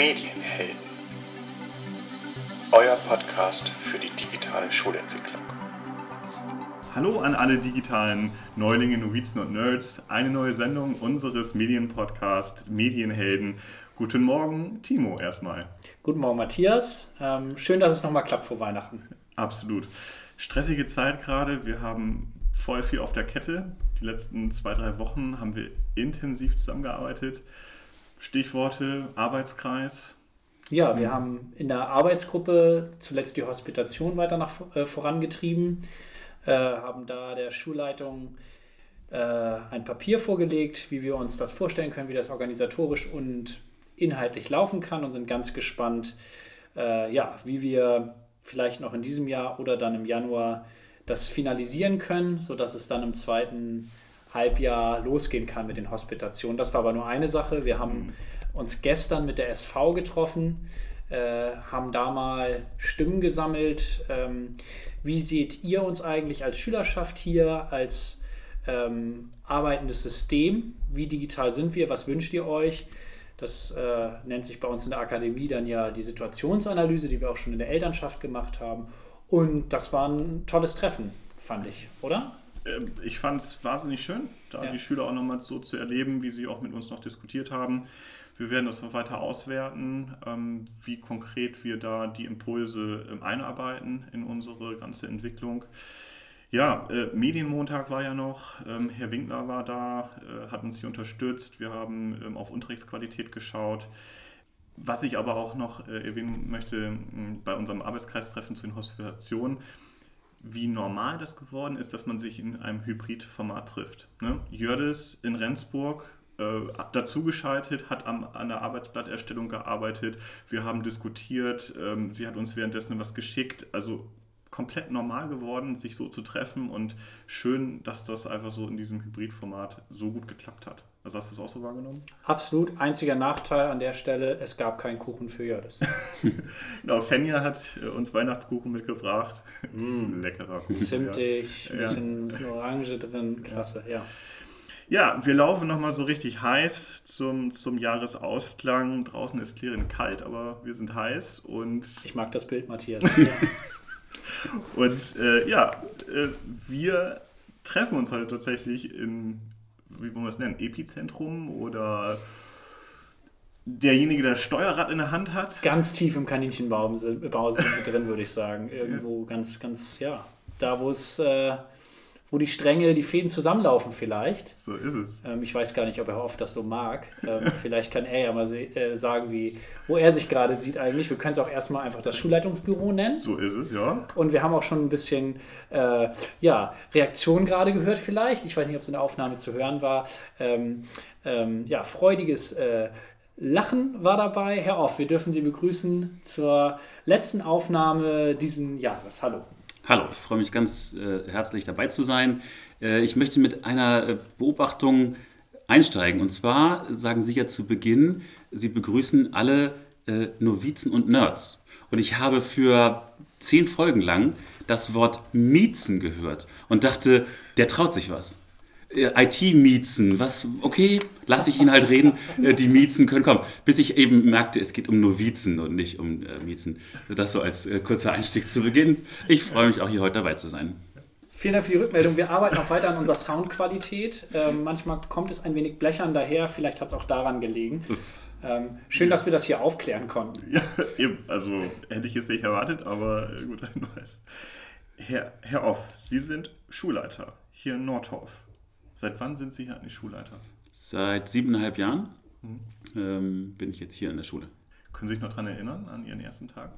Medienhelden. Euer Podcast für die digitale Schulentwicklung. Hallo an alle digitalen Neulinge, Novizen und Nerds. Eine neue Sendung unseres Medienpodcasts Medienhelden. Guten Morgen, Timo, erstmal. Guten Morgen, Matthias. Ähm, schön, dass es nochmal klappt vor Weihnachten. Absolut. Stressige Zeit gerade. Wir haben voll viel auf der Kette. Die letzten zwei, drei Wochen haben wir intensiv zusammengearbeitet. Stichworte Arbeitskreis. Ja, wir haben in der Arbeitsgruppe zuletzt die Hospitation weiter nach, äh, vorangetrieben, äh, haben da der Schulleitung äh, ein Papier vorgelegt, wie wir uns das vorstellen können, wie das organisatorisch und inhaltlich laufen kann und sind ganz gespannt, äh, ja, wie wir vielleicht noch in diesem Jahr oder dann im Januar das finalisieren können, sodass es dann im zweiten Halbjahr losgehen kann mit den Hospitationen. Das war aber nur eine Sache. Wir haben mhm. uns gestern mit der SV getroffen, äh, haben da mal Stimmen gesammelt. Ähm, wie seht ihr uns eigentlich als Schülerschaft hier, als ähm, arbeitendes System? Wie digital sind wir? Was wünscht ihr euch? Das äh, nennt sich bei uns in der Akademie dann ja die Situationsanalyse, die wir auch schon in der Elternschaft gemacht haben. Und das war ein tolles Treffen, fand ich, oder? Ähm, ich fand es wahnsinnig schön, da ja. die Schüler auch nochmal so zu erleben, wie sie auch mit uns noch diskutiert haben. Wir werden das noch weiter auswerten, ähm, wie konkret wir da die Impulse ähm, einarbeiten in unsere ganze Entwicklung. Ja, äh, Medienmontag war ja noch, Herr Winkler war da, äh, hat uns hier unterstützt, wir haben auf Unterrichtsqualität geschaut. Was ich aber auch noch äh, erwähnen möchte bei unserem Arbeitskreistreffen zu den Hospitationen, wie normal das geworden ist, dass man sich in einem Hybridformat trifft. Ne? Jördis in Rendsburg äh, dazugeschaltet, hat am, an der Arbeitsblatterstellung gearbeitet, wir haben diskutiert, ähm, sie hat uns währenddessen was geschickt. Also komplett normal geworden, sich so zu treffen und schön, dass das einfach so in diesem Hybridformat so gut geklappt hat. Also hast du das auch so wahrgenommen? Absolut. Einziger Nachteil an der Stelle, es gab keinen Kuchen für Jördis. genau, Fenja hat äh, uns Weihnachtskuchen mitgebracht. Mm. Leckerer Kuchen. Zimtig, ja. ein bisschen, bisschen Orange drin, klasse, ja. Ja, wir laufen nochmal so richtig heiß zum, zum Jahresausklang. Draußen ist klirrend kalt, aber wir sind heiß und... Ich mag das Bild, Matthias. Und äh, ja, äh, wir treffen uns halt tatsächlich in, wie wollen wir es nennen, Epizentrum oder derjenige, der das Steuerrad in der Hand hat. Ganz tief im Kaninchenbau sind wir drin, würde ich sagen. Irgendwo ganz, ganz, ja, da wo es... Äh, wo die Stränge, die Fäden zusammenlaufen vielleicht. So ist es. Ähm, ich weiß gar nicht, ob er oft das so mag. Ähm, vielleicht kann er ja mal äh, sagen, wie, wo er sich gerade sieht eigentlich. Wir können es auch erstmal einfach das Schulleitungsbüro nennen. So ist es, ja. Und wir haben auch schon ein bisschen äh, ja, Reaktion gerade gehört vielleicht. Ich weiß nicht, ob es in der Aufnahme zu hören war. Ähm, ähm ja, freudiges äh, Lachen war dabei. Herr Off, wir dürfen Sie begrüßen zur letzten Aufnahme diesen Jahres. Hallo. Hallo, ich freue mich ganz äh, herzlich dabei zu sein. Äh, ich möchte mit einer äh, Beobachtung einsteigen. Und zwar sagen Sie ja zu Beginn, Sie begrüßen alle äh, Novizen und Nerds. Und ich habe für zehn Folgen lang das Wort Miezen gehört und dachte, der traut sich was. Äh, IT-Miezen, was, okay, lasse ich ihn halt reden, äh, die Miezen können kommen. Bis ich eben merkte, es geht um Novizen und nicht um äh, Miezen. Das so als äh, kurzer Einstieg zu Beginn. Ich freue mich auch hier heute dabei zu sein. Vielen Dank für die Rückmeldung. Wir arbeiten auch weiter an unserer Soundqualität. Ähm, manchmal kommt es ein wenig blechern daher, vielleicht hat es auch daran gelegen. Ähm, schön, dass wir das hier aufklären konnten. Ja, eben. Also hätte ich es nicht erwartet, aber guter Hinweis. Herr, Herr Off, Sie sind Schulleiter hier in Nordhof. Seit wann sind Sie hier eigentlich Schulleiter? Seit siebeneinhalb Jahren mhm. ähm, bin ich jetzt hier in der Schule. Können Sie sich noch daran erinnern, an Ihren ersten Tag?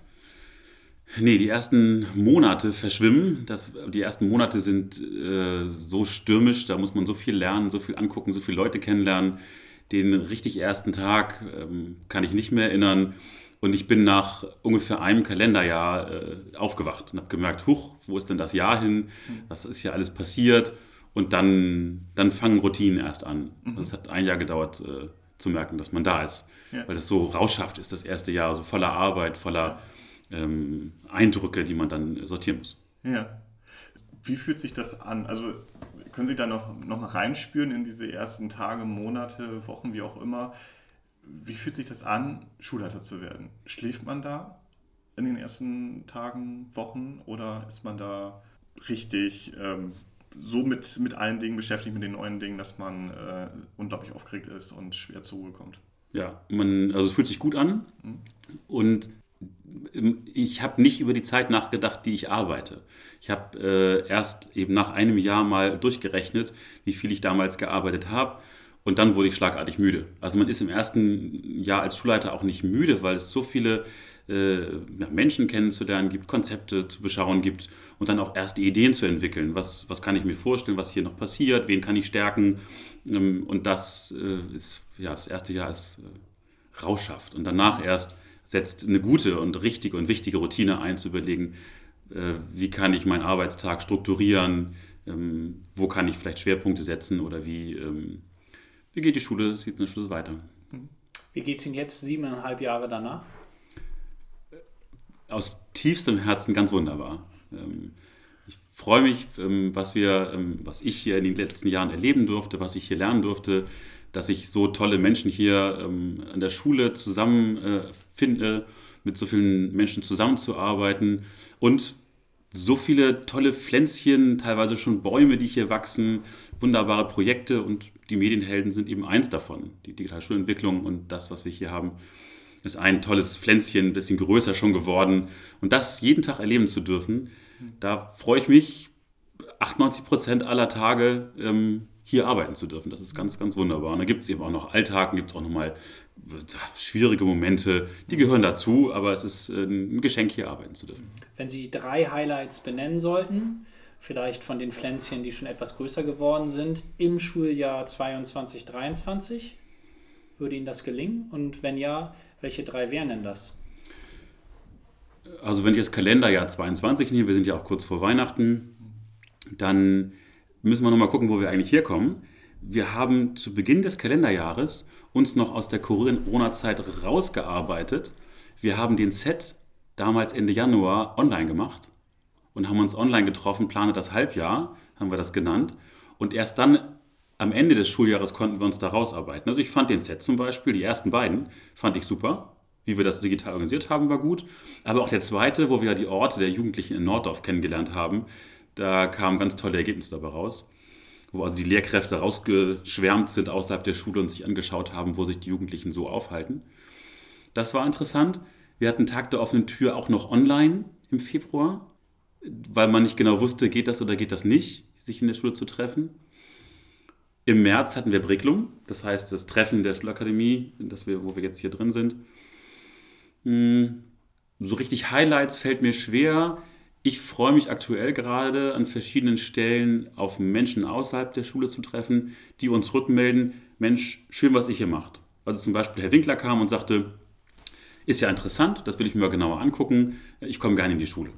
Nee, die ersten Monate verschwimmen. Das, die ersten Monate sind äh, so stürmisch, da muss man so viel lernen, so viel angucken, so viele Leute kennenlernen. Den richtig ersten Tag ähm, kann ich nicht mehr erinnern. Und ich bin nach ungefähr einem Kalenderjahr äh, aufgewacht und habe gemerkt, huch, wo ist denn das Jahr hin? Mhm. Was ist hier alles passiert? Und dann, dann fangen Routinen erst an. Mhm. Also es hat ein Jahr gedauert äh, zu merken, dass man da ist. Ja. Weil das so rauschhaft ist, das erste Jahr, so voller Arbeit, voller ähm, Eindrücke, die man dann sortieren muss. Ja. Wie fühlt sich das an? Also können Sie da noch, noch mal reinspüren in diese ersten Tage, Monate, Wochen, wie auch immer? Wie fühlt sich das an, Schulleiter zu werden? Schläft man da in den ersten Tagen, Wochen oder ist man da richtig ähm, so mit, mit allen Dingen beschäftigt, mit den neuen Dingen, dass man äh, unglaublich aufgeregt ist und schwer zur Ruhe kommt? Ja, man, also es fühlt sich gut an mhm. und ich habe nicht über die Zeit nachgedacht, die ich arbeite. Ich habe äh, erst eben nach einem Jahr mal durchgerechnet, wie viel ich damals gearbeitet habe. Und dann wurde ich schlagartig müde. Also man ist im ersten Jahr als Schulleiter auch nicht müde, weil es so viele Menschen kennenzulernen gibt, Konzepte zu beschauen gibt und dann auch erste Ideen zu entwickeln. Was, was kann ich mir vorstellen, was hier noch passiert, wen kann ich stärken. Ähm, und das äh, ist, ja, das erste Jahr ist äh, rauschhaft. Und danach erst setzt eine gute und richtige und wichtige Routine ein, zu überlegen, äh, wie kann ich meinen Arbeitstag strukturieren, ähm, wo kann ich vielleicht Schwerpunkte setzen oder wie, ähm, wie geht die Schule, sieht eine Schule weiter. Wie geht es Ihnen jetzt siebeneinhalb Jahre danach? Aus tiefstem Herzen ganz wunderbar. Ähm, ich freue mich, was wir, was ich hier in den letzten Jahren erleben durfte, was ich hier lernen durfte, dass ich so tolle Menschen hier ähm, an der Schule zusammenfinde, äh, mit so vielen Menschen zusammenzuarbeiten und so viele tolle Pflänzchen, teilweise schon Bäume, die hier wachsen, wunderbare Projekte und die Medienhelden sind eben eins davon. Die digitale Schulentwicklung und das, was wir hier haben, ist ein tolles Pflänzchen, ein bisschen größer schon geworden. Und das jeden Tag erleben zu dürfen, da freue ich mich 98 Prozent aller Tage ähm, hier arbeiten zu dürfen. Das ist ganz, ganz wunderbar. Und da gibt es eben auch noch Alltagen, gibt es auch nochmal schwierige Momente, die gehören dazu, aber es ist äh, ein Geschenk, hier arbeiten zu dürfen. Wenn Sie drei Highlights benennen sollten, vielleicht von den Pflänzchen, die schon etwas größer geworden sind, im Schuljahr 22, 23, würde Ihnen das gelingen? Und wenn ja, welche drei wären denn das? Also wenn ich das Kalenderjahr 22 nehme, wir sind ja auch kurz vor Weihnachten, dann müssen wir nochmal gucken, wo wir eigentlich herkommen. Wir haben zu Beginn des Kalenderjahres uns noch aus der Corona-Zeit rausgearbeitet. Wir haben den Set damals Ende Januar online gemacht und haben uns online getroffen, plane das Halbjahr, haben wir das genannt. Und erst dann am Ende des Schuljahres konnten wir uns da rausarbeiten. Also ich fand den Set zum Beispiel, die ersten beiden, fand ich super. Wie wir das digital organisiert haben, war gut. Aber auch der zweite, wo wir die Orte der Jugendlichen in Norddorf kennengelernt haben, da kamen ganz tolle Ergebnisse dabei raus, wo also die Lehrkräfte rausgeschwärmt sind außerhalb der Schule und sich angeschaut haben, wo sich die Jugendlichen so aufhalten. Das war interessant. Wir hatten Tag der offenen Tür auch noch online im Februar, weil man nicht genau wusste, geht das oder geht das nicht, sich in der Schule zu treffen. Im März hatten wir Bricklum, das heißt das Treffen der Schulakademie, das wir, wo wir jetzt hier drin sind. Hm, so richtig Highlights fällt mir schwer. Ich freue mich aktuell gerade an verschiedenen Stellen auf Menschen außerhalb der Schule zu treffen, die uns rückmelden, Mensch, schön, was ihr hier macht. Also zum Beispiel Herr Winkler kam und sagte, ist ja interessant, das will ich mir mal genauer angucken, ich komme gerne in die Schule.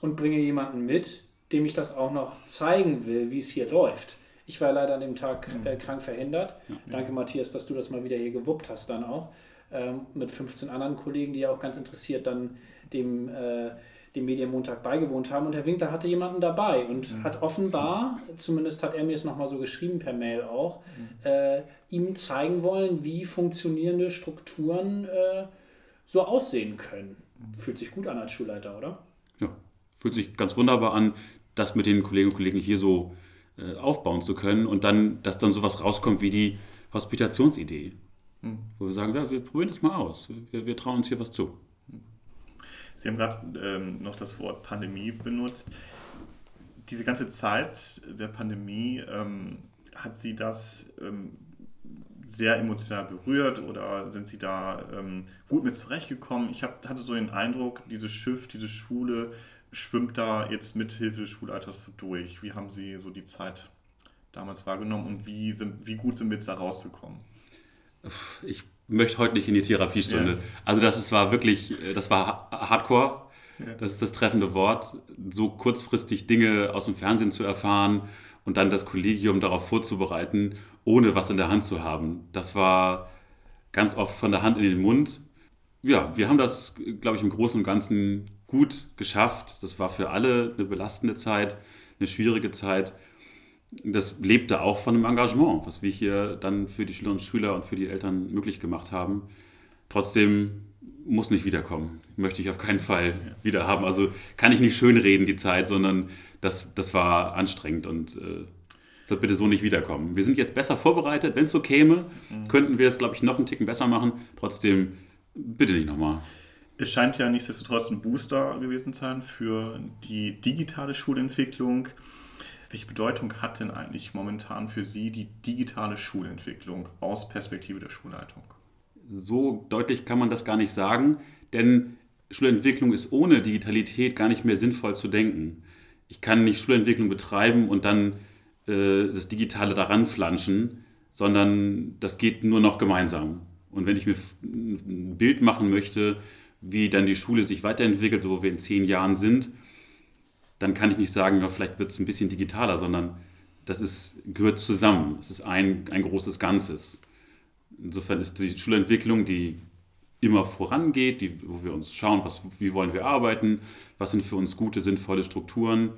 Und bringe jemanden mit, dem ich das auch noch zeigen will, wie es hier läuft. Ich war leider an dem Tag äh, krank verhindert. Ja. Danke, Matthias, dass du das mal wieder hier gewuppt hast dann auch. Ähm, mit 15 anderen Kollegen, die ja auch ganz interessiert dann dem... Äh, dem Medienmontag beigewohnt haben. Und Herr Winkler hatte jemanden dabei und mhm. hat offenbar, zumindest hat er mir es nochmal so geschrieben per Mail auch, mhm. äh, ihm zeigen wollen, wie funktionierende Strukturen äh, so aussehen können. Mhm. Fühlt sich gut an als Schulleiter, oder? Ja, fühlt sich ganz wunderbar an, das mit den Kolleginnen und Kollegen hier so aufbauen zu können und dann, dass dann sowas rauskommt wie die Hospitationsidee. Mhm. Wo wir sagen, ja, wir probieren das mal aus. Wir, wir trauen uns hier was zu. Sie haben gerade ähm, noch das Wort Pandemie benutzt. Diese ganze Zeit der Pandemie, ähm, hat Sie das ähm, sehr emotional berührt oder sind Sie da ähm, gut mit zurechtgekommen? Ich hab, hatte so den Eindruck, dieses Schiff, diese Schule schwimmt da jetzt mit Hilfe des Schulalters so durch. Wie haben Sie so die Zeit damals wahrgenommen und wie, sind, wie gut sind wir jetzt da rausgekommen? Ich möchte heute nicht in die Therapiestunde. Ja. Also das ist, war wirklich, äh, das war Hardcore. Ja. Das ist das treffende Wort, so kurzfristig Dinge aus dem Fernsehen zu erfahren und dann das Kollegium darauf vorzubereiten, ohne was in der Hand zu haben. Das war ganz oft von der Hand in den Mund. Ja, wir haben das, glaube ich, im Großen und Ganzen gut geschafft. Das war für alle eine belastende Zeit, eine schwierige Zeit. das lebte auch von dem Engagement, was wir hier dann für die Schülerinnen und Schüler und für die Eltern möglich gemacht haben. Trotzdem muss nicht wiederkommen. Möchte ich auf keinen Fall wieder haben. Also kann ich nicht schönreden die Zeit, sondern das, das war anstrengend und äh, soll bitte so nicht wiederkommen. Wir sind jetzt besser vorbereitet. Wenn es so käme, mhm. könnten wir es, glaube ich, noch einen Ticken besser machen. Trotzdem bitte nicht nochmal. Es scheint ja nichtsdestotrotz ein Booster gewesen zu sein für die digitale Schulentwicklung. Welche Bedeutung hat denn eigentlich momentan für Sie die digitale Schulentwicklung aus Perspektive der Schulleitung? So deutlich kann man das gar nicht sagen, denn Schulentwicklung ist ohne Digitalität gar nicht mehr sinnvoll zu denken. Ich kann nicht Schulentwicklung betreiben und dann äh, das Digitale daran flanschen, sondern das geht nur noch gemeinsam. Und wenn ich mir ein Bild machen möchte, wie dann die Schule sich weiterentwickelt, wo wir in zehn Jahren sind, dann kann ich nicht sagen, ja, vielleicht wird es ein bisschen digitaler, sondern das ist, gehört zusammen. Es ist ein, ein großes Ganzes. Insofern ist die Schulentwicklung, die immer vorangeht, die, wo wir uns schauen, was, wie wollen wir arbeiten, was sind für uns gute, sinnvolle Strukturen,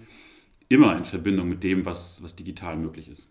immer in Verbindung mit dem, was, was digital möglich ist.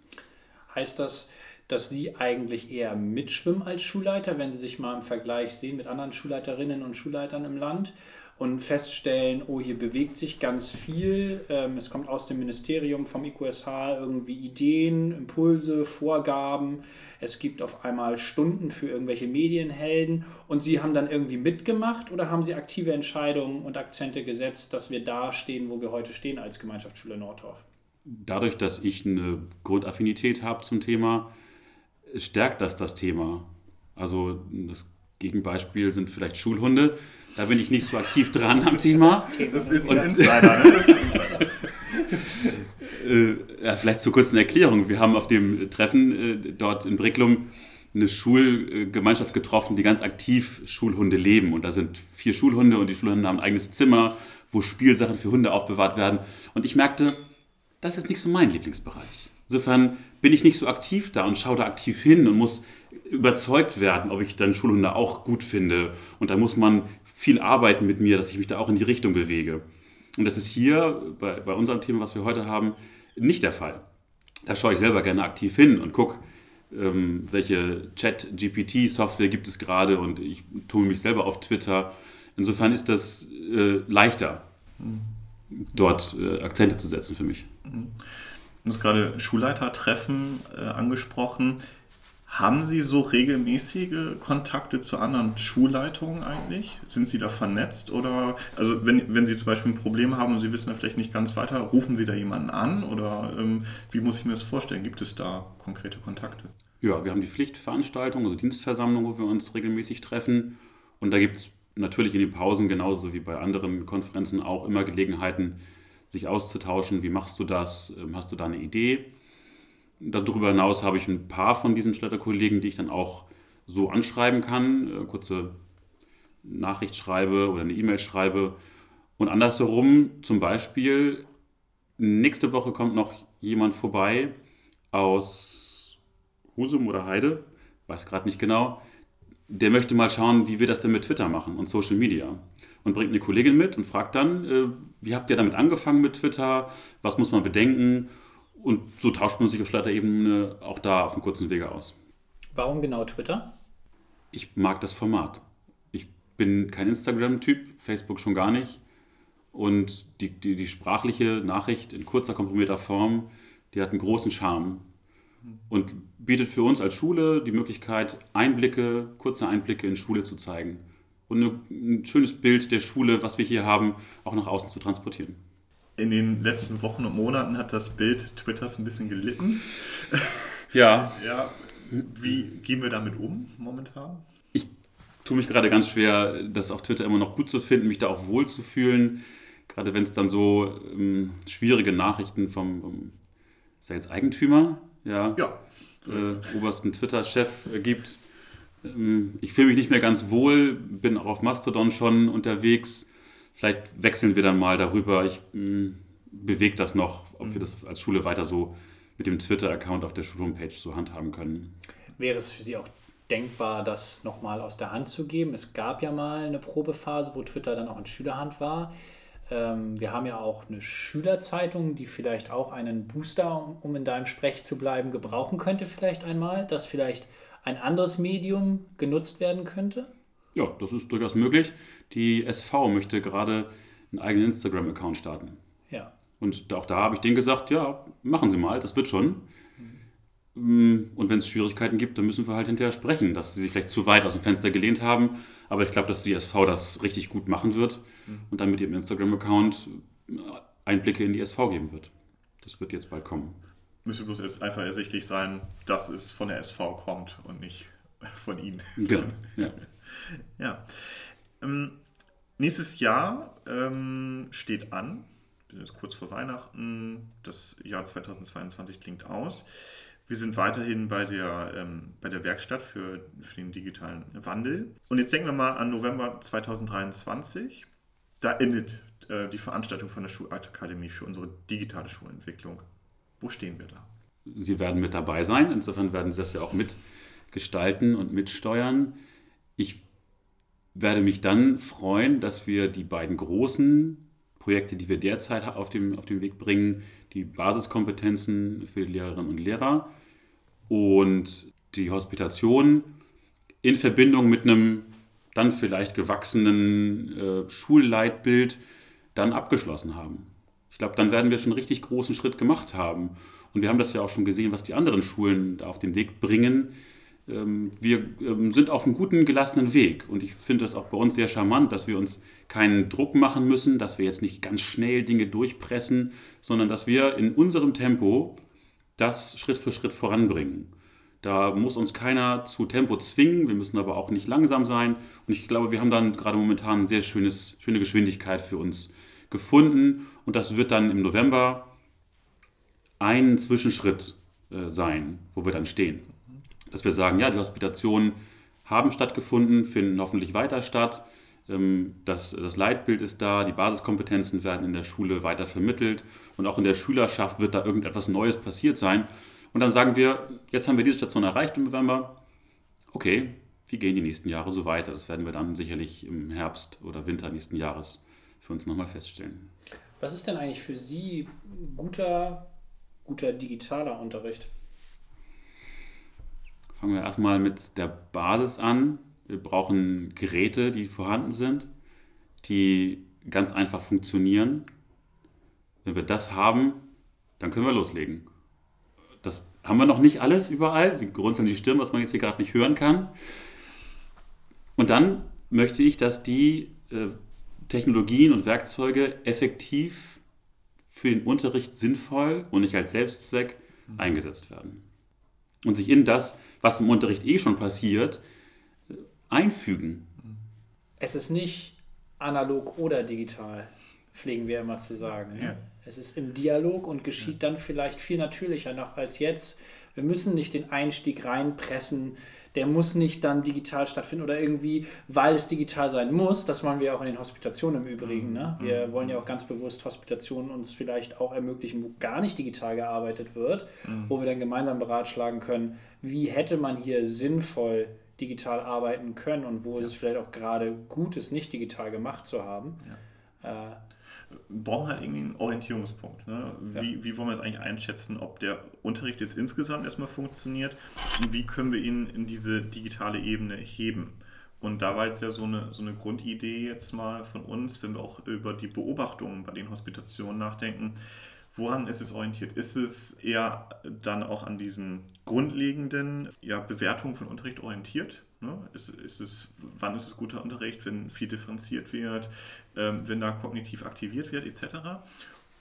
Heißt das, dass Sie eigentlich eher mitschwimmen als Schulleiter, wenn Sie sich mal im Vergleich sehen mit anderen Schulleiterinnen und Schulleitern im Land? und feststellen, oh, hier bewegt sich ganz viel. Ähm, es kommt aus dem Ministerium vom IQSH irgendwie Ideen, Impulse, Vorgaben. Es gibt auf einmal Stunden für irgendwelche Medienhelden und Sie haben dann irgendwie mitgemacht oder haben Sie aktive Entscheidungen und Akzente gesetzt, dass wir da stehen, wo wir heute stehen als Gemeinschaftsschule Nordorf? Dadurch, dass ich eine Grundaffinität habe zum Thema, stärkt das das Thema. Also das Gegenbeispiel sind vielleicht Schulhunde. Da bin ich nicht so aktiv dran am Thema. Das ist ein Insider, ne? äh, ja, vielleicht zur kurzen Erklärung. Wir haben auf dem Treffen äh, dort in Bricklum eine Schulgemeinschaft getroffen, die ganz aktiv Schulhunde leben. Und da sind vier Schulhunde und die Schulhunde haben ein eigenes Zimmer, wo Spielsachen für Hunde aufbewahrt werden. Und ich merkte, das ist nicht so mein Lieblingsbereich. Insofern bin ich nicht so aktiv da und schaue da aktiv hin und muss überzeugt werden, ob ich dann Schulhunde auch gut finde. Und da muss man viel arbeiten mit mir, dass ich mich da auch in die Richtung bewege. Und das ist hier bei, bei unserem Thema, was wir heute haben, nicht der Fall. Da schaue ich selber gerne aktiv hin und gucke, ähm, welche Chat-GPT-Software gibt es gerade und ich tue mich selber auf Twitter. Insofern ist das äh, leichter, dort äh, Akzente zu setzen für mich. Du hast gerade Schulleitertreffen äh, angesprochen. Haben Sie so regelmäßige Kontakte zu anderen Schulleitungen eigentlich? Sind Sie da vernetzt? Oder, also wenn, wenn Sie zum Beispiel ein Problem haben und Sie wissen da vielleicht nicht ganz weiter, rufen Sie da jemanden an? Oder ähm, wie muss ich mir das vorstellen? Gibt es da konkrete Kontakte? Ja, wir haben die Pflichtveranstaltung, also Dienstversammlung, wo wir uns regelmäßig treffen. Und da gibt es natürlich in den Pausen, genauso wie bei anderen Konferenzen, auch immer Gelegenheiten, sich auszutauschen. Wie machst du das? Ähm, hast du da eine Idee? Darüber hinaus habe ich ein paar von diesen Schletterkollegen, die ich dann auch so anschreiben kann, äh, kurze Nachricht schreibe oder eine E-Mail schreibe. Und andersherum, zum Beispiel, nächste Woche kommt noch jemand vorbei aus Husum oder Heide, weiß gerade nicht genau. Der möchte mal schauen, wie wir das denn mit Twitter machen und Social Media. Und bringt eine Kollegin mit und fragt dann, äh, wie habt ihr damit angefangen mit Twitter? Was muss man bedenken? Und so tauscht man sich auf Schleiterebene auch da auf einem kurzen Wege aus. Warum genau Twitter? Ich mag das Format. Ich bin kein Instagram-Typ, Facebook schon gar nicht. Und die, die, die sprachliche Nachricht in kurzer, komprimierter Form, die hat einen großen Charme und bietet für uns als Schule die Möglichkeit, Einblicke, kurze Einblicke in Schule zu zeigen und eine, ein schönes Bild der Schule, was wir hier haben, auch nach außen zu transportieren in den letzten Wochen und Monaten hat das Bild Twitters ein bisschen gelitten. Ja. ja. Wie gehen wir damit um momentan? Ich tue mich gerade ganz schwer, das auf Twitter immer noch gut zu finden, mich da auch wohl zu fühlen. Gerade wenn es dann so ähm, schwierige Nachrichten vom, vom ist er jetzt Eigentümer? Ja. ja. Äh, obersten Twitter-Chef äh, gibt. Ähm, ich fühle mich nicht mehr ganz wohl, bin auch auf Mastodon schon unterwegs Vielleicht wechseln wir dann mal darüber. Ich hm, bewege das noch, ob mhm. wir das als Schule weiter so mit dem Twitter-Account auf der Schulhomepage so handhaben können. Wäre es für Sie auch denkbar, das nochmal aus der Hand zu geben? Es gab ja mal eine Probephase, wo Twitter dann auch in Schülerhand war. Ähm, wir haben ja auch eine Schülerzeitung, die vielleicht auch einen Booster, um in deinem Sprech zu bleiben, gebrauchen könnte, vielleicht einmal, dass vielleicht ein anderes Medium genutzt werden könnte. Ja, das ist durchaus möglich. Die SV möchte gerade einen eigenen Instagram-Account starten. Ja. Und auch da habe ich denen gesagt, ja, machen Sie mal, das wird schon. Mhm. Und wenn es Schwierigkeiten gibt, dann müssen wir halt hinterher sprechen, dass sie sich vielleicht zu weit aus dem Fenster gelehnt haben. Aber ich glaube, dass die SV das richtig gut machen wird mhm. und dann mit ihrem Instagram-Account Einblicke in die SV geben wird. Das wird jetzt bald kommen. Müsste bloß jetzt einfach ersichtlich sein, dass es von der SV kommt und nicht von Ihnen. Genau. Ja. ja. Ähm, nächstes Jahr ähm, steht an, kurz vor Weihnachten. Das Jahr 2022 klingt aus. Wir sind weiterhin bei der, ähm, bei der Werkstatt für, für den digitalen Wandel. Und jetzt denken wir mal an November 2023. Da endet äh, die Veranstaltung von der Schulakademie für unsere digitale Schulentwicklung. Wo stehen wir da? Sie werden mit dabei sein. Insofern werden Sie das ja auch mitgestalten und mitsteuern. Ich werde mich dann freuen, dass wir die beiden großen Projekte, die wir derzeit auf dem, auf den Weg bringen, die Basiskompetenzen für die Lehrerinnen und Lehrer und die Hospitation in Verbindung mit einem dann vielleicht gewachsenen äh, Schulleitbild dann abgeschlossen haben. Ich glaube, dann werden wir schon einen richtig großen Schritt gemacht haben. Und wir haben das ja auch schon gesehen, was die anderen Schulen da auf den Weg bringen. Ähm, wir ähm, sind auf einem guten, gelassenen Weg. Und ich finde das auch bei uns sehr charmant, dass wir uns keinen Druck machen müssen, dass wir jetzt nicht ganz schnell Dinge durchpressen, sondern dass wir in unserem Tempo das Schritt für Schritt voranbringen. Da muss uns keiner zu Tempo zwingen, wir müssen aber auch nicht langsam sein. Und ich glaube, wir haben dann gerade momentan eine sehr schönes, schöne Geschwindigkeit für uns gefunden. Und das wird dann im November ein Zwischenschritt äh, sein, wo wir dann stehen dass wir sagen, ja, die Hospitationen haben stattgefunden, finden hoffentlich weiter statt. Ähm, das, das Leitbild ist da, die Basiskompetenzen werden in der Schule weiter vermittelt und auch in der Schülerschaft wird da irgendetwas Neues passiert sein. Und dann sagen wir, jetzt haben wir diese Station erreicht im November. Okay, wie gehen die nächsten Jahre so weiter? Das werden wir dann sicherlich im Herbst oder Winter nächsten Jahres für uns nochmal feststellen. Was ist denn eigentlich für Sie guter, guter digitaler Unterricht? Fangen wir erstmal mit der Basis an. Wir brauchen Geräte, die vorhanden sind, die ganz einfach funktionieren. Wenn wir das haben, dann können wir loslegen. Das haben wir noch nicht alles überall. Sie grunzeln die Stirn, was man jetzt hier gerade nicht hören kann. Und dann möchte ich, dass die äh, Technologien und Werkzeuge effektiv für den Unterricht sinnvoll und nicht als Selbstzweck eingesetzt werden und sich in das, was im Unterricht eh schon passiert, einfügen. Es ist nicht analog oder digital, pflegen wir immer zu sagen. Ne? Ja. Es ist im Dialog und geschieht ja. dann vielleicht viel natürlicher noch als jetzt. Wir müssen nicht den Einstieg reinpressen, der muss nicht dann digital stattfinden oder irgendwie, weil es digital sein muss. Das wollen wir auch in den Hospitationen im Übrigen. Ne? Wir mhm. wollen ja auch ganz bewusst Hospitationen uns vielleicht auch ermöglichen, wo gar nicht digital gearbeitet wird, mhm. wo wir dann gemeinsam beratschlagen können, wie hätte man hier sinnvoll digital arbeiten können und wo ja. ist es vielleicht auch gerade gut ist, nicht digital gemacht zu haben. Ja. Äh, brauchen halt irgendwie einen Orientierungspunkt. Ne? Wie, ja. wie wollen wir es eigentlich einschätzen, ob der Unterricht jetzt insgesamt erstmal funktioniert und wie können wir ihn in diese digitale Ebene heben? Und da war jetzt ja so eine, so eine Grundidee jetzt mal von uns, wenn wir auch über die Beobachtungen bei den Hospitationen nachdenken. Woran ist es orientiert? Ist es eher dann auch an diesen grundlegenden ja, Bewertungen von Unterricht orientiert? Ne? Ist, ist es, wann ist es guter Unterricht, wenn viel differenziert wird, ähm, wenn da kognitiv aktiviert wird, etc.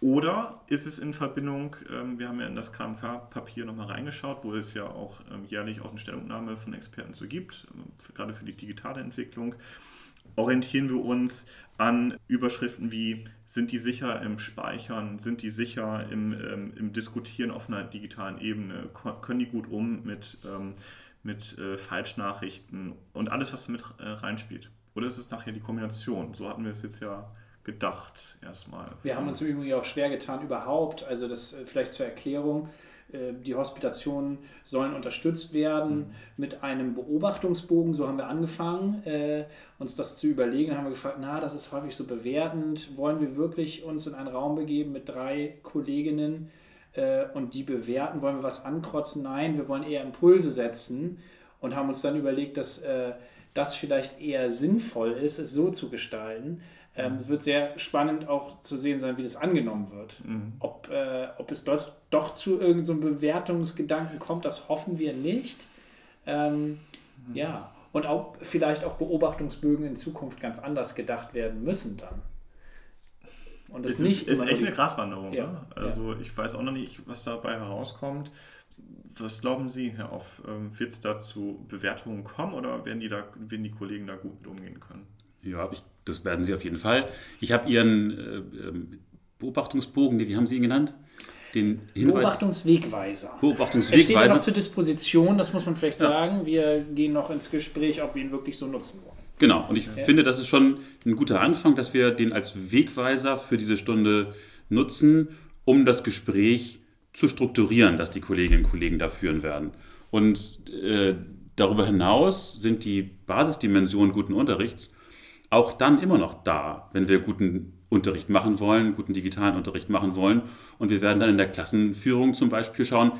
Oder ist es in Verbindung, ähm, wir haben ja in das KMK-Papier nochmal reingeschaut, wo es ja auch ähm, jährlich auch eine Stellungnahme von Experten zu gibt, äh, gerade für die digitale Entwicklung, orientieren wir uns an Überschriften wie, sind die sicher im Speichern, sind die sicher im, ähm, im Diskutieren auf einer digitalen Ebene, können die gut um mit ähm, mit äh, Falschnachrichten und alles, was damit äh, reinspielt. Oder ist es nachher die Kombination? So hatten wir es jetzt ja gedacht erstmal. Wir haben uns im Übrigen auch schwer getan überhaupt, also das äh, vielleicht zur Erklärung, die Hospitationen sollen unterstützt werden mhm. mit einem Beobachtungsbogen. So haben wir angefangen, äh, uns das zu überlegen. Dann haben wir gefragt, na, das ist häufig so bewertend. Wollen wir wirklich uns in einen Raum begeben mit drei Kolleginnen äh, und die bewerten? Wollen wir was ankrotzen? Nein, wir wollen eher Impulse setzen und haben uns dann überlegt, dass äh, das vielleicht eher sinnvoll ist, es so zu gestalten. Ähm, mhm. es wird sehr spannend auch zu sehen sein, wie das angenommen wird. Mhm. Ob, äh, ob es dort doch zu irgendeinem so Bewertungsgedanken kommt, das hoffen wir nicht. Ähm, mhm. Ja, und auch vielleicht auch Beobachtungsbögen in Zukunft ganz anders gedacht werden müssen dann. Und das es nicht ist, ist echt eine Gratwanderung. Ja, ne? Also ja. ich weiß auch noch nicht, was dabei herauskommt. Was glauben Sie, Herr Off? Ähm, Wird es da zu Bewertungen kommen oder werden die, da, werden die Kollegen da gut mit umgehen können? Ja, ich, das werden sie auf jeden Fall. Ich habe Ihren äh, ähm, Beobachtungsbogen, wie haben Sie ihn genannt? Den Hinweis, Beobachtungswegweiser. Beobachtungswegweiser. Er steht ja noch zur Disposition, das muss man vielleicht ja. sagen. Wir gehen noch ins Gespräch, ob wir ihn wirklich so nutzen wollen. Genau, und ich ja. finde, das ist schon ein guter Anfang, dass wir den als Wegweiser für diese Stunde nutzen, um das Gespräch zu strukturieren, das die Kolleginnen und Kollegen da führen werden. Und äh, darüber hinaus sind die Basisdimensionen guten Unterrichts auch dann immer noch da, wenn wir guten Unterricht machen wollen, guten digitalen Unterricht machen wollen. Und wir werden dann in der Klassenführung zum Beispiel schauen,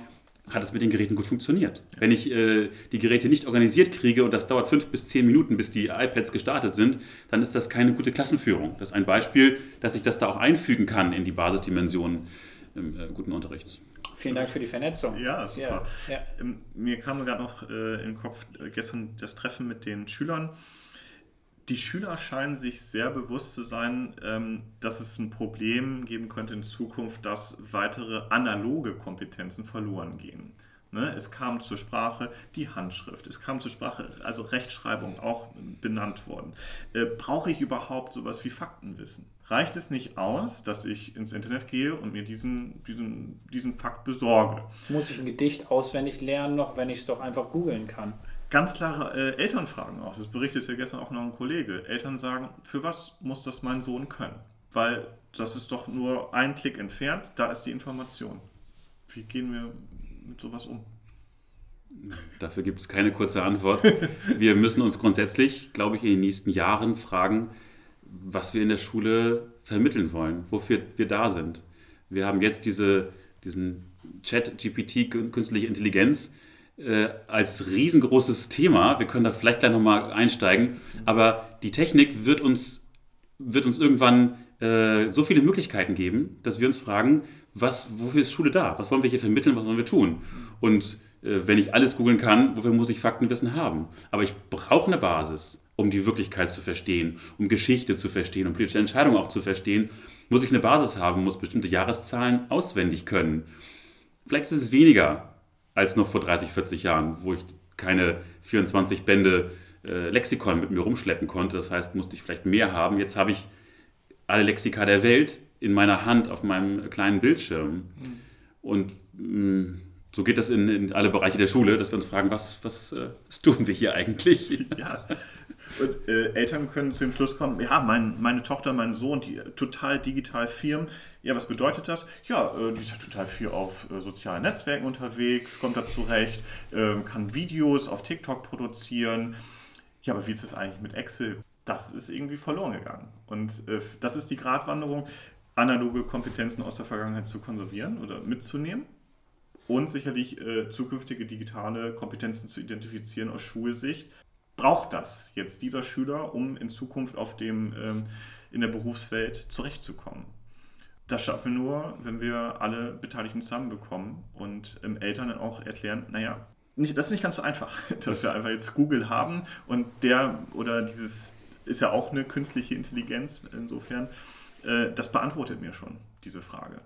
hat es mit den Geräten gut funktioniert. Wenn ich äh, die Geräte nicht organisiert kriege und das dauert fünf bis zehn Minuten, bis die iPads gestartet sind, dann ist das keine gute Klassenführung. Das ist ein Beispiel, dass ich das da auch einfügen kann in die Basisdimensionen im äh, guten Unterrichts. Vielen Dank für die Vernetzung. Ja, super. Ja, ja. Ähm, mir kam gerade noch äh, in den Kopf äh, gestern das Treffen mit den Schülern die Schüler scheinen sich sehr bewusst zu sein, ähm, dass es ein Problem geben könnte in Zukunft, dass weitere analoge Kompetenzen verloren gehen. Ne? Es kam zur Sprache die Handschrift, es kam zur Sprache, also Rechtschreibung auch benannt worden. Äh, brauche ich überhaupt sowas wie Faktenwissen? Reicht es nicht aus, dass ich ins Internet gehe und mir diesen, diesen, diesen Fakt besorge? Muss ich ein Gedicht auswendig lernen, noch wenn ich es doch einfach googeln kann? Ganz klare äh, Elternfragen auch. Das berichtete gestern auch noch ein Kollege. Eltern sagen, für was muss das mein Sohn können? Weil das ist doch nur ein Klick entfernt, da ist die Information. Wie gehen wir mit sowas um? Dafür gibt es keine kurze Antwort. Wir müssen uns grundsätzlich, glaube ich, in den nächsten Jahren fragen, was wir in der Schule vermitteln wollen, wofür wir da sind. Wir haben jetzt diese, diesen Chat-GPT, künstliche Intelligenz, äh, als riesengroßes Thema. Wir können da vielleicht gleich nochmal einsteigen. Aber die Technik wird uns, wird uns irgendwann äh, so viele Möglichkeiten geben, dass wir uns fragen, was, wofür ist Schule da? Was wollen wir hier vermitteln? Was wollen wir tun? Und äh, wenn ich alles googeln kann, wofür muss ich Faktenwissen haben? Aber ich brauche eine Basis, um die Wirklichkeit zu verstehen, um Geschichte zu verstehen, um politische Entscheidungen auch zu verstehen. Muss ich eine Basis haben, muss bestimmte Jahreszahlen auswendig können. Vielleicht ist es weniger, als noch vor 30, 40 Jahren, wo ich keine 24 Bände äh, Lexikon mit mir rumschleppen konnte. Das heißt, musste ich vielleicht mehr haben. Jetzt habe ich alle Lexika der Welt in meiner Hand auf meinem kleinen Bildschirm. Mhm. Und mh, mm, so geht das in, in, alle Bereiche der Schule, dass wir uns fragen, was, was, äh, was tun wir hier eigentlich? Ja, und äh, Eltern können zu dem Schluss kommen, ja, mein, meine Tochter, mein Sohn, die total digital firmen. Ja, was bedeutet das? Ja, äh, die ist total viel auf äh, sozialen Netzwerken unterwegs, kommt da zurecht, ähm, kann Videos auf TikTok produzieren. Ja, aber wie ist es eigentlich mit Excel? Das ist irgendwie verloren gegangen. Und äh, das ist die Gratwanderung, analoge Kompetenzen aus der Vergangenheit zu konservieren oder mitzunehmen und sicherlich äh, zukünftige digitale Kompetenzen zu identifizieren aus Schulsicht braucht das jetzt dieser Schüler, um in Zukunft auf dem, ähm, in der Berufswelt zurechtzukommen. Das schaffen wir nur, wenn wir alle Beteiligten zusammenbekommen und ähm, Eltern dann auch erklären, naja, nicht, das ist nicht ganz so einfach, dass das wir einfach jetzt Google haben und der oder dieses ist ja auch eine künstliche Intelligenz insofern, äh, das beantwortet mir schon diese Frage.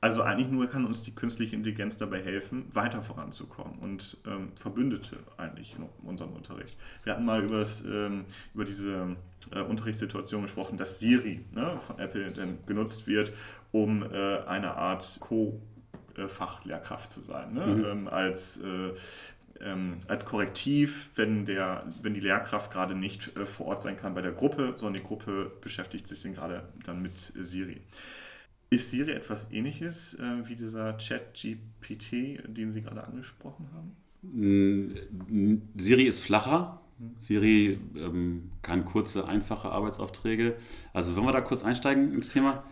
Also eigentlich nur kann uns die künstliche Intelligenz dabei helfen, weiter voranzukommen und ähm, Verbündete eigentlich in unserem Unterricht. Wir hatten mal übers, ähm, über diese äh, Unterrichtssituation gesprochen, dass Siri ne, von Apple dann genutzt wird, um äh, eine Art Co-Fachlehrkraft zu sein. Ne? Mhm. Ähm, als äh, ähm, als Korrektiv, wenn, der, wenn die Lehrkraft gerade nicht äh, vor Ort sein kann bei der Gruppe, sondern die Gruppe beschäftigt sich dann gerade dann mit Siri Ist Siri etwas ähnliches äh, wie dieser Chat-GPT, den Sie gerade angesprochen haben? Siri ist flacher. Siri ähm, kann kurze, einfache Arbeitsaufträge. Also wollen wir da kurz einsteigen ins Thema?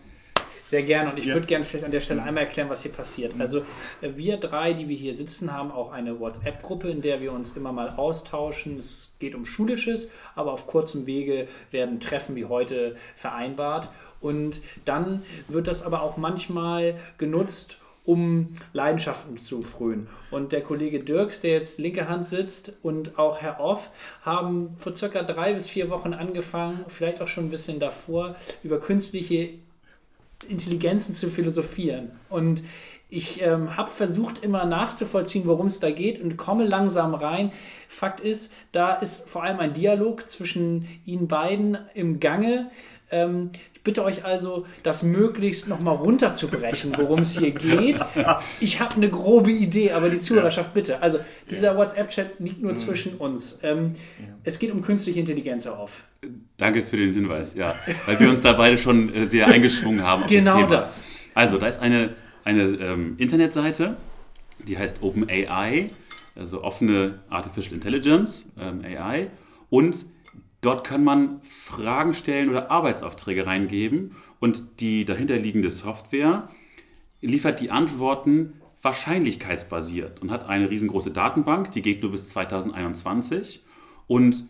Sehr gerne und ich ja. würde gerne vielleicht an der Stelle einmal erklären, was hier passiert. Mhm. Also äh, wir drei, die wir hier sitzen, haben auch eine WhatsApp-Gruppe, in der wir uns immer mal austauschen. Es geht um Schulisches, aber auf kurzem Wege werden Treffen wie heute vereinbart. Und dann wird das aber auch manchmal genutzt, um Leidenschaften zu frönen. Und der Kollege Dirks, der jetzt linke Hand sitzt, und auch Herr Off haben vor circa drei bis vier Wochen angefangen, vielleicht auch schon ein bisschen davor, über künstliche Intelligenzen zu philosophieren. Und ich ähm, habe versucht, immer nachzuvollziehen, worum es da geht und komme langsam rein. Fakt ist, da ist vor allem ein Dialog zwischen Ihnen beiden im Gange. Ähm, bitte euch also, das möglichst nochmal runterzubrechen, worum es hier geht. Ich habe eine grobe Idee, aber die Zuhörerschaft bitte. Also dieser ja. WhatsApp-Chat liegt nur mhm. zwischen uns. Ähm, ja. Es geht um künstliche Intelligenz auf. Danke für den Hinweis, ja. Weil wir uns da beide schon äh, sehr eingeschwungen haben auf genau das Thema. das. Also, da ist eine, eine ähm, Internetseite, die heißt OpenAI, also offene Artificial Intelligence, ähm, AI. Und Dort kann man Fragen stellen oder Arbeitsaufträge reingeben und die dahinterliegende Software liefert die Antworten wahrscheinlichkeitsbasiert und hat eine riesengroße Datenbank, die geht nur bis 2021 und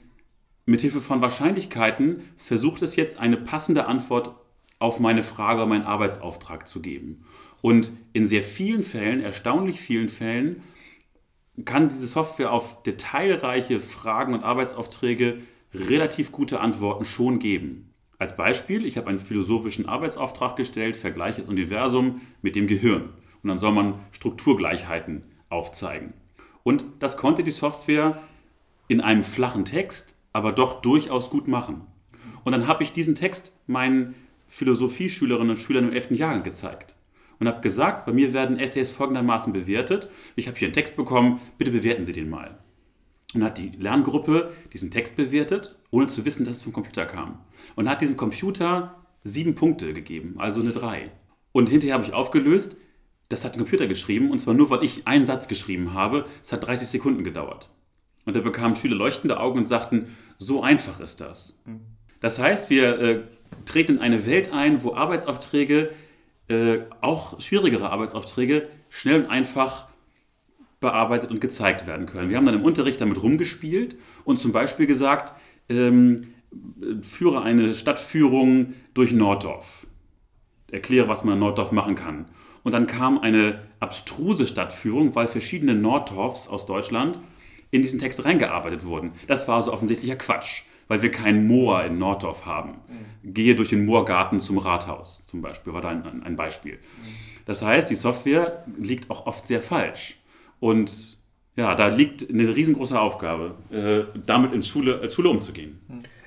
mithilfe von Wahrscheinlichkeiten versucht es jetzt eine passende Antwort auf meine Frage, meinen Arbeitsauftrag zu geben. Und in sehr vielen Fällen, erstaunlich vielen Fällen, kann diese Software auf detailreiche Fragen und Arbeitsaufträge relativ gute Antworten schon geben. Als Beispiel, ich habe einen philosophischen Arbeitsauftrag gestellt, vergleiche das Universum mit dem Gehirn. Und dann soll man Strukturgleichheiten aufzeigen. Und das konnte die Software in einem flachen Text, aber doch durchaus gut machen. Und dann habe ich diesen Text meinen Philosophieschülerinnen und Schülern im 11. Jahrgang gezeigt und habe gesagt, bei mir werden Essays folgendermaßen bewertet. Ich habe hier einen Text bekommen, bitte bewerten Sie den mal. Und hat die Lerngruppe diesen Text bewertet, ohne zu wissen, dass es vom Computer kam. Und hat diesem Computer sieben Punkte gegeben, also eine drei. Und hinterher habe ich aufgelöst, das hat ein Computer geschrieben, und zwar nur, weil ich einen Satz geschrieben habe. Es hat 30 Sekunden gedauert. Und da bekamen Schüler leuchtende Augen und sagten, so einfach ist das. Das heißt, wir äh, treten in eine Welt ein, wo Arbeitsaufträge, äh, auch schwierigere Arbeitsaufträge, schnell und einfach bearbeitet und gezeigt werden können. Wir haben dann im Unterricht damit rumgespielt und zum Beispiel gesagt, ähm, führe eine Stadtführung durch Norddorf. Erkläre, was man in Norddorf machen kann. Und dann kam eine abstruse Stadtführung, weil verschiedene Norddorfs aus Deutschland in diesen Text reingearbeitet wurden. Das war so offensichtlicher Quatsch, weil wir keinen Moor in Norddorf haben. Mhm. Gehe durch den Moorgarten zum Rathaus zum Beispiel, war da ein, ein Beispiel. Das heißt, die Software liegt auch oft sehr falsch. Und ja, da liegt eine riesengroße Aufgabe, äh, damit in Schule, als Schule umzugehen.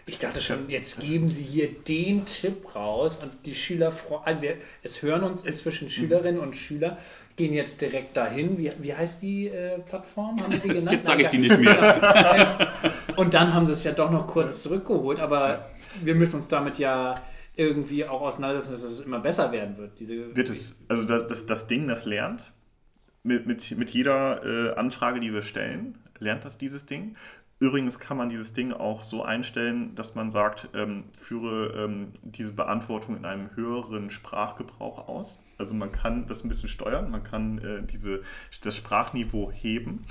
Ich dachte schon, jetzt geben Sie hier den Tipp raus und die Schüler, also wir, es hören uns inzwischen Schülerinnen und Schüler, gehen jetzt direkt dahin. Wie, wie heißt die äh, Plattform? Haben die genannt? Jetzt sage ich die nicht mehr. und dann haben sie es ja doch noch kurz zurückgeholt, aber wir müssen uns damit ja irgendwie auch auseinandersetzen, dass es immer besser werden wird. Diese wird es, also das, das, das Ding, das lernt, mit, mit, mit jeder äh, Anfrage, die wir stellen, lernt das dieses Ding. Übrigens kann man dieses Ding auch so einstellen, dass man sagt, ähm, führe ähm, diese Beantwortung in einem höheren Sprachgebrauch aus. Also man kann das ein bisschen steuern, man kann äh, diese, das Sprachniveau heben.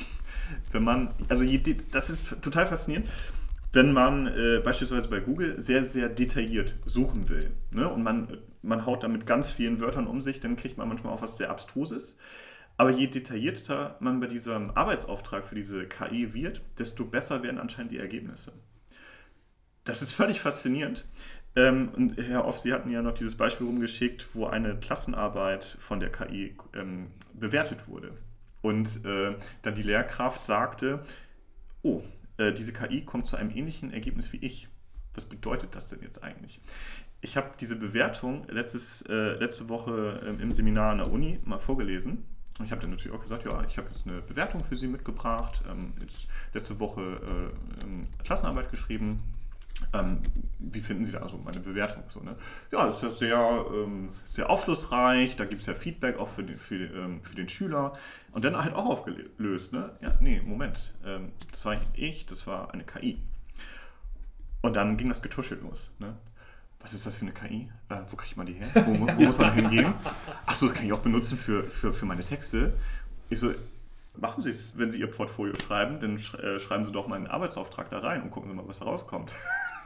Wenn man, also das ist total faszinierend, wenn man äh, beispielsweise bei Google sehr, sehr detailliert suchen will ne? und man, man haut damit ganz vielen Wörtern um sich, dann kriegt man manchmal auch was sehr Abstruses. Aber je detaillierter man bei diesem Arbeitsauftrag für diese KI wird, desto besser werden anscheinend die Ergebnisse. Das ist völlig faszinierend. Ähm, und Herr Off, Sie hatten ja noch dieses Beispiel rumgeschickt, wo eine Klassenarbeit von der KI ähm, bewertet wurde. Und äh, dann die Lehrkraft sagte, oh, äh, diese KI kommt zu einem ähnlichen Ergebnis wie ich. Was bedeutet das denn jetzt eigentlich? Ich habe diese Bewertung letztes, äh, letzte Woche ähm, im Seminar an der Uni mal vorgelesen und ich habe dann natürlich auch gesagt, ja, ich habe jetzt eine Bewertung für Sie mitgebracht, ähm, jetzt letzte Woche äh, ähm, Klassenarbeit geschrieben. ähm, wie finden Sie da so meine Bewertung? So, ne? Ja, ist ja sehr, ähm, sehr aufschlussreich, da gibt es ja Feedback auch für den, für, ähm, für den Schüler und dann halt auch aufgelöst. Ne? Ja, nee, Moment, ähm, das war nicht ich, das war eine KI. Und dann ging das Getuschel los. Ne? Was ist das für eine KI? Äh, wo kriege ich mal die her? Wo, wo muss man hingehen? Achso, das kann ich auch benutzen für, für, für meine Texte. Ich so, machen Sie es, wenn Sie Ihr Portfolio schreiben, dann äh, schreiben Sie doch mal einen Arbeitsauftrag da rein und gucken Sie mal, was da rauskommt.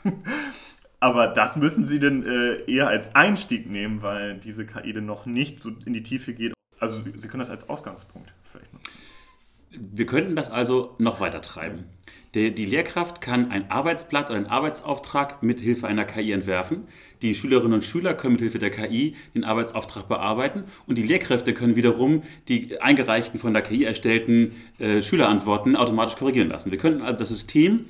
Aber das müssen Sie dann äh, eher als Einstieg nehmen, weil diese KI dann noch nicht so in die Tiefe geht. Also Sie, Sie können das als Ausgangspunkt vielleicht nutzen. Wir könnten das also noch weiter treiben. Die, die Lehrkraft kann ein Arbeitsblatt oder einen Arbeitsauftrag mit Hilfe einer KI entwerfen. Die Schülerinnen und Schüler können mit Hilfe der KI den Arbeitsauftrag bearbeiten und die Lehrkräfte können wiederum die eingereichten von der KI erstellten äh, Schülerantworten automatisch korrigieren lassen. Wir könnten also das System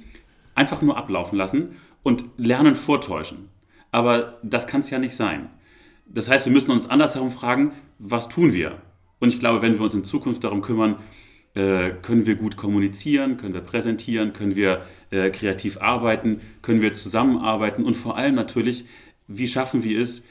einfach nur ablaufen lassen und Lernen vortäuschen. Aber das kann es ja nicht sein. Das heißt, wir müssen uns andersherum fragen, was tun wir? Und ich glaube, wenn wir uns in Zukunft darum kümmern, können wir gut kommunizieren, können wir präsentieren, können wir äh, kreativ arbeiten, können wir zusammenarbeiten? Und vor allem natürlich, wie schaffen wir es,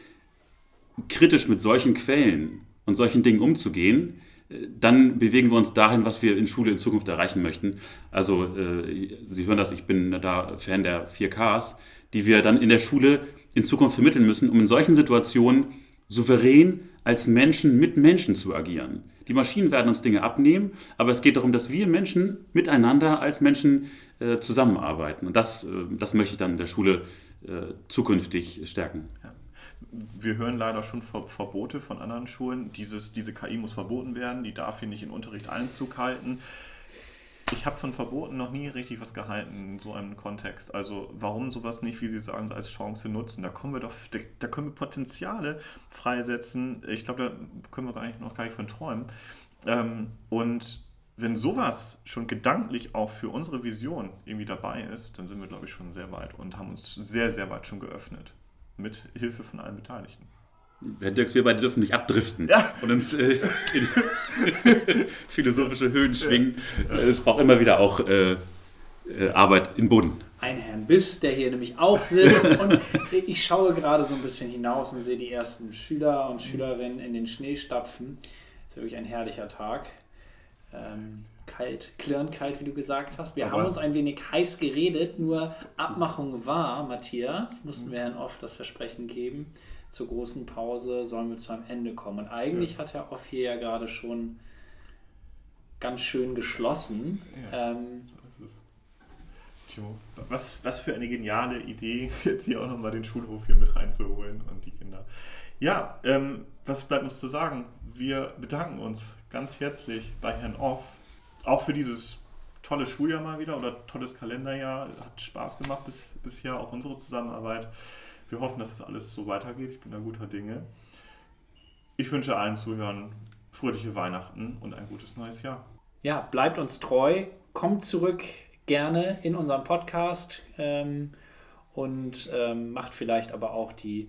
kritisch mit solchen Quellen und solchen Dingen umzugehen, äh, dann bewegen wir uns dahin, was wir in Schule in Zukunft erreichen möchten. Also äh, Sie hören das, ich bin da Fan der 4Ks, die wir dann in der Schule in Zukunft vermitteln müssen, um in solchen Situationen souverän als Menschen mit Menschen zu agieren. Die Maschinen werden uns Dinge abnehmen, aber es geht darum, dass wir Menschen miteinander als Menschen äh, zusammenarbeiten. Und das, äh, das möchte ich dann in der Schule äh, zukünftig stärken. Ja. Wir hören leider schon Ver Verbote von anderen Schulen. Dieses, diese KI muss verboten werden, die darf hier nicht in Unterricht Einzug halten ich habe von Verboten noch nie richtig was gehalten in so einem Kontext. Also warum sowas nicht, wie Sie sagen, als Chance nutzen? Da kommen wir doch, da, können wir Potenziale freisetzen. Ich glaube, da können wir gar noch gar nicht von träumen. Ähm, und wenn sowas schon gedanklich auch für unsere Vision irgendwie dabei ist, dann sind wir, glaube ich, schon sehr weit und haben uns sehr, sehr weit schon geöffnet. Mit Hilfe von allen Beteiligten. Herr Dirks, wir beide dürfen nicht abdriften ja. und uns äh, in philosophische Höhen schwingen. Ja. Es braucht immer wieder auch äh, äh, Arbeit im Boden. Ein Herrn Biss, der hier nämlich auch sitzt. Und ich schaue gerade so ein bisschen hinaus und sehe die ersten Schüler und Schülerinnen in den Schnee stapfen. Das ist wirklich ein herrlicher Tag. Ähm, kalt, klirrend kalt, wie du gesagt hast. Wir Aber haben uns ein wenig heiß geredet, nur Abmachung war, Matthias, mussten wir Herrn Off das Versprechen geben zur großen Pause sollen wir zu einem Ende kommen. Und eigentlich ja. hat Herr Off hier ja gerade schon ganz schön geschlossen. Ja, ähm, Timo, was, was für eine geniale Idee, jetzt hier auch nochmal den Schulhof hier mit reinzuholen und die Kinder. Ja, ähm, was bleibt uns zu sagen? Wir bedanken uns ganz herzlich bei Herrn Off, auch für dieses tolle Schuljahr mal wieder oder tolles Kalenderjahr. Hat Spaß gemacht bis, bisher, auch unsere Zusammenarbeit. Wir hoffen, dass das alles so weitergeht. Ich bin da guter Dinge. Ich wünsche allen Zuhörern fröhliche Weihnachten und ein gutes neues Jahr. Ja, bleibt uns treu, kommt zurück gerne in unseren Podcast ähm, und ähm, macht vielleicht aber auch die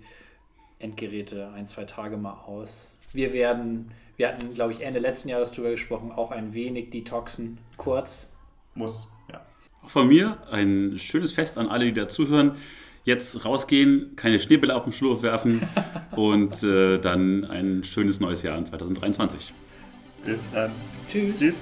Endgeräte ein, zwei Tage mal aus. Wir werden, wir hatten, glaube ich, Ende letzten Jahres darüber gesprochen, auch ein wenig detoxen, kurz. Muss, ja. Auch von mir ein schönes Fest an alle, die da zuhören jetzt rausgehen, keine Schneebälle auf den Schulhof werfen und äh, dann ein schönes neues Jahr in 2023. Bis dann. Tschüss. Tschüss.